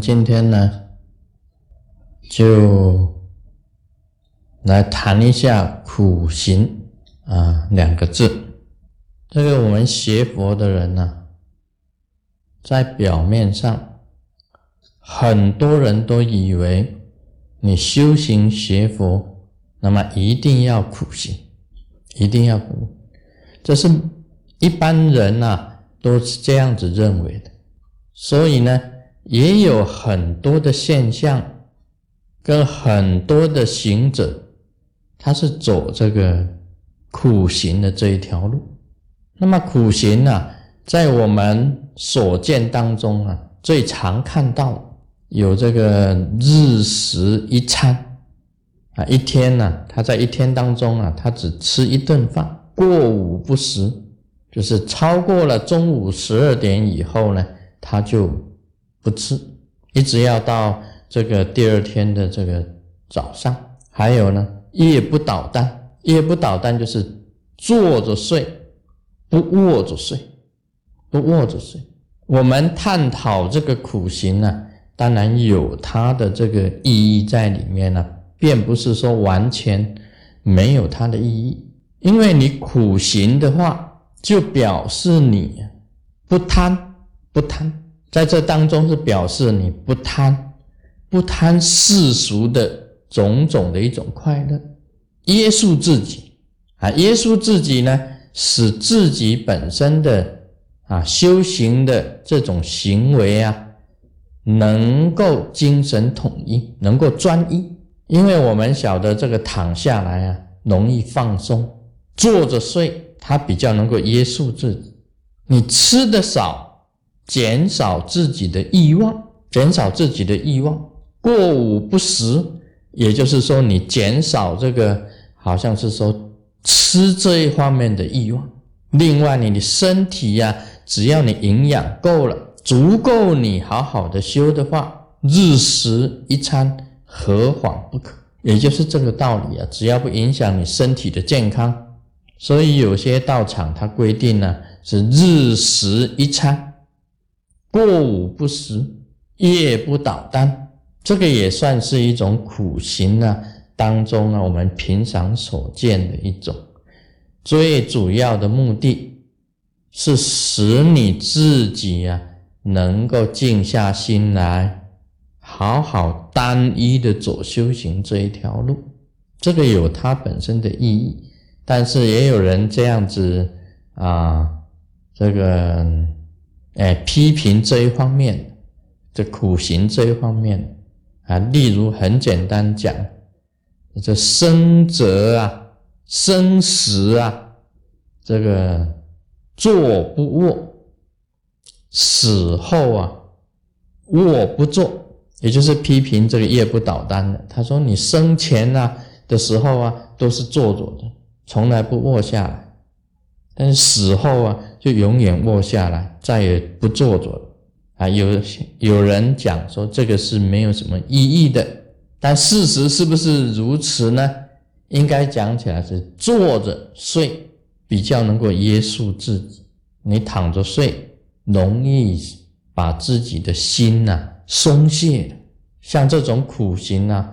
今天呢，就来谈一下苦行啊两个字。这个我们学佛的人呢，在表面上，很多人都以为你修行学佛，那么一定要苦行，一定要苦，这是一般人呐都是这样子认为的。所以呢。也有很多的现象，跟很多的行者，他是走这个苦行的这一条路。那么苦行呢，在我们所见当中啊，最常看到有这个日食一餐啊，一天呢，他在一天当中啊，他只吃一顿饭，过午不食，就是超过了中午十二点以后呢，他就。不吃，一直要到这个第二天的这个早上。还有呢，夜不倒单，夜不倒单就是坐着睡，不卧着睡，不卧着睡。我们探讨这个苦行呢，当然有它的这个意义在里面呢，并不是说完全没有它的意义。因为你苦行的话，就表示你不贪，不贪。在这当中是表示你不贪，不贪世俗的种种的一种快乐，约束自己啊，约束自己呢，使自己本身的啊修行的这种行为啊，能够精神统一，能够专一。因为我们晓得这个躺下来啊，容易放松；坐着睡，它比较能够约束自己。你吃的少。减少自己的欲望，减少自己的欲望，过午不食，也就是说，你减少这个，好像是说吃这一方面的欲望。另外，你的身体呀，只要你营养够了，足够你好好的修的话，日食一餐，何妨不可？也就是这个道理啊，只要不影响你身体的健康，所以有些道场它规定呢，是日食一餐。过午不食，夜不倒单，这个也算是一种苦行啊。当中啊，我们平常所见的一种，最主要的目的是使你自己呀，能够静下心来，好好单一的走修行这一条路。这个有它本身的意义，但是也有人这样子啊，这个。哎，批评这一方面，这苦行这一方面啊，例如很简单讲，这生者啊，生时啊，这个坐不卧，死后啊，卧不坐，也就是批评这个夜不倒单的。他说，你生前啊的时候啊，都是坐着的，从来不卧下来。但是死后啊，就永远卧下来，再也不坐着了啊！有有人讲说这个是没有什么意义的，但事实是不是如此呢？应该讲起来是坐着睡比较能够约束自己，你躺着睡容易把自己的心呐松懈。像这种苦行啊，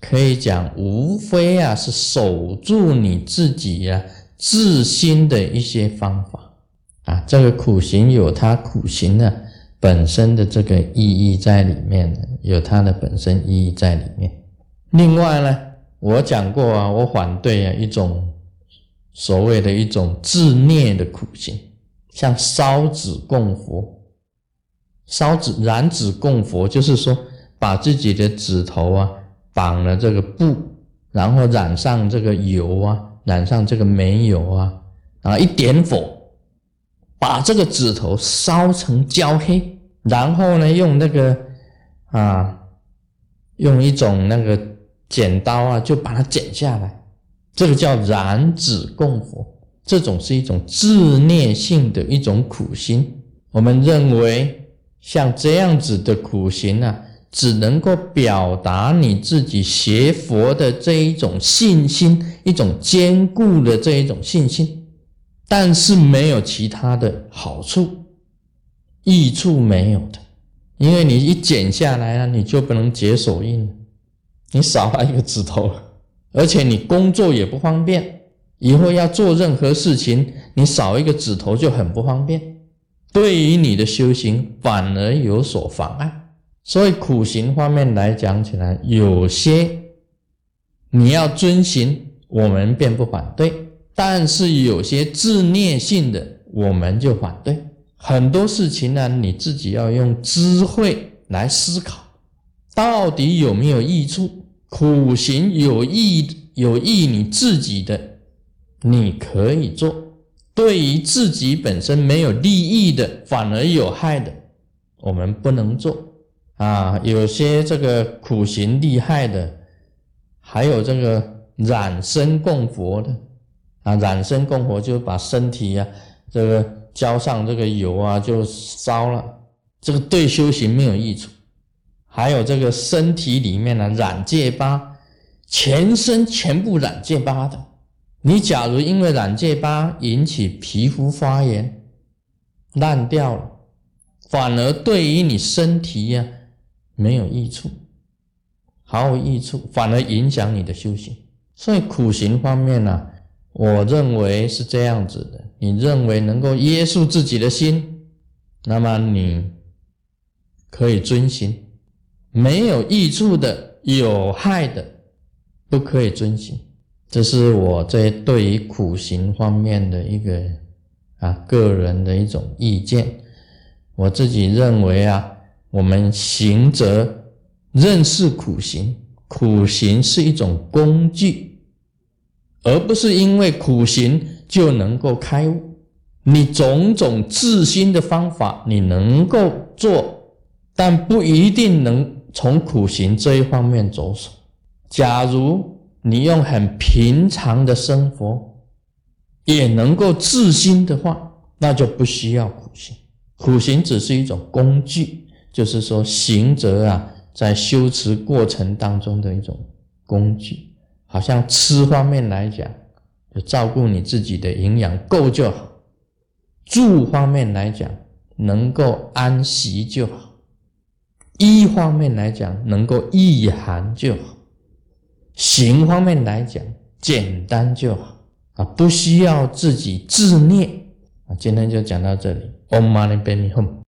可以讲无非啊是守住你自己呀。自心的一些方法啊，这个苦行有它苦行的本身的这个意义在里面的，有它的本身意义在里面。另外呢，我讲过啊，我反对啊一种所谓的一种自虐的苦行，像烧纸供佛，烧纸燃纸供佛，就是说把自己的指头啊绑了这个布，然后染上这个油啊。染上这个煤油啊，啊，一点火，把这个指头烧成焦黑，然后呢，用那个啊，用一种那个剪刀啊，就把它剪下来，这个叫燃指供佛，这种是一种自虐性的一种苦心。我们认为像这样子的苦行啊。只能够表达你自己学佛的这一种信心，一种坚固的这一种信心，但是没有其他的好处、益处没有的。因为你一剪下来了，你就不能解手印，你少了一个指头，而且你工作也不方便，以后要做任何事情，你少一个指头就很不方便，对于你的修行反而有所妨碍。所以苦行方面来讲起来，有些你要遵行，我们便不反对；但是有些自虐性的，我们就反对。很多事情呢，你自己要用智慧来思考，到底有没有益处？苦行有益有益你自己的，你可以做；对于自己本身没有利益的，反而有害的，我们不能做。啊，有些这个苦行厉害的，还有这个染身供佛的，啊，染身供佛就把身体呀，这个。浇上这个油啊，就烧了，这个对修行没有益处。还有这个身体里面呢，染戒疤，全身全部染戒疤的。你假如因为染戒疤引起皮肤发炎、烂掉了，反而对于你身体呀没有益处，毫无益处，反而影响你的修行。所以苦行方面呢，我认为是这样子的。你认为能够约束自己的心，那么你可以遵行；没有益处的、有害的，不可以遵行。这是我在对于苦行方面的一个啊个人的一种意见。我自己认为啊，我们行者认识苦行，苦行是一种工具，而不是因为苦行。就能够开悟。你种种自心的方法，你能够做，但不一定能从苦行这一方面着手。假如你用很平常的生活也能够自心的话，那就不需要苦行。苦行只是一种工具，就是说行者啊，在修持过程当中的一种工具。好像吃方面来讲。就照顾你自己的营养够就好，住方面来讲能够安息就好，衣方面来讲能够御寒就好，行方面来讲简单就好啊，不需要自己自虐啊。今天就讲到这里，Om Mani Padme Hum。